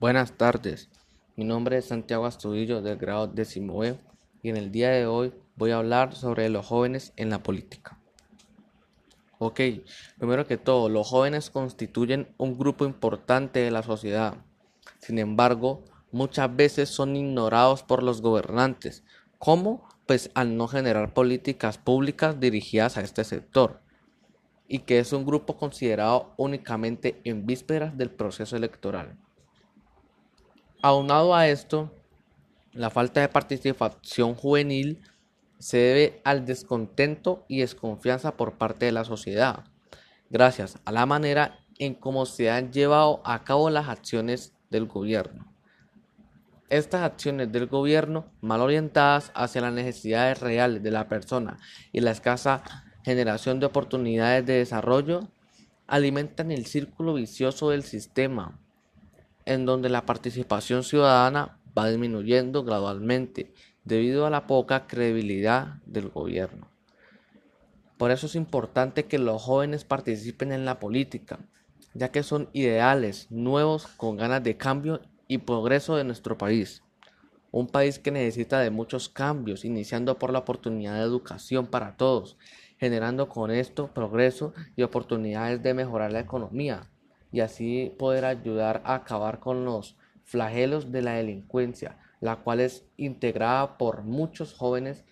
Buenas tardes, mi nombre es Santiago Astudillo del grado décimo E y en el día de hoy voy a hablar sobre los jóvenes en la política. Ok, primero que todo, los jóvenes constituyen un grupo importante de la sociedad. Sin embargo, muchas veces son ignorados por los gobernantes. ¿Cómo? Pues al no generar políticas públicas dirigidas a este sector y que es un grupo considerado únicamente en vísperas del proceso electoral. Aunado a esto, la falta de participación juvenil se debe al descontento y desconfianza por parte de la sociedad, gracias a la manera en cómo se han llevado a cabo las acciones del gobierno. Estas acciones del gobierno, mal orientadas hacia las necesidades reales de la persona y la escasa generación de oportunidades de desarrollo, alimentan el círculo vicioso del sistema en donde la participación ciudadana va disminuyendo gradualmente debido a la poca credibilidad del gobierno. Por eso es importante que los jóvenes participen en la política, ya que son ideales nuevos con ganas de cambio y progreso de nuestro país. Un país que necesita de muchos cambios, iniciando por la oportunidad de educación para todos, generando con esto progreso y oportunidades de mejorar la economía, y así poder ayudar a acabar con los flagelos de la delincuencia, la cual es integrada por muchos jóvenes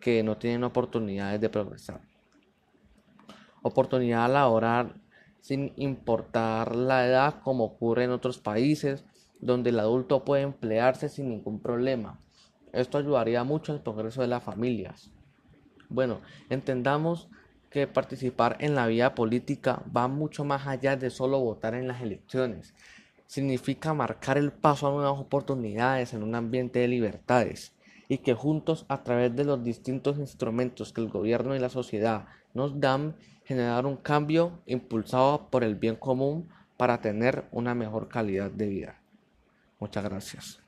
que no tienen oportunidades de progresar. Oportunidad laboral sin importar la edad como ocurre en otros países donde el adulto puede emplearse sin ningún problema. Esto ayudaría mucho al progreso de las familias. Bueno, entendamos que participar en la vida política va mucho más allá de solo votar en las elecciones. Significa marcar el paso a nuevas oportunidades en un ambiente de libertades y que juntos a través de los distintos instrumentos que el gobierno y la sociedad nos dan, generar un cambio impulsado por el bien común para tener una mejor calidad de vida. Muchas gracias.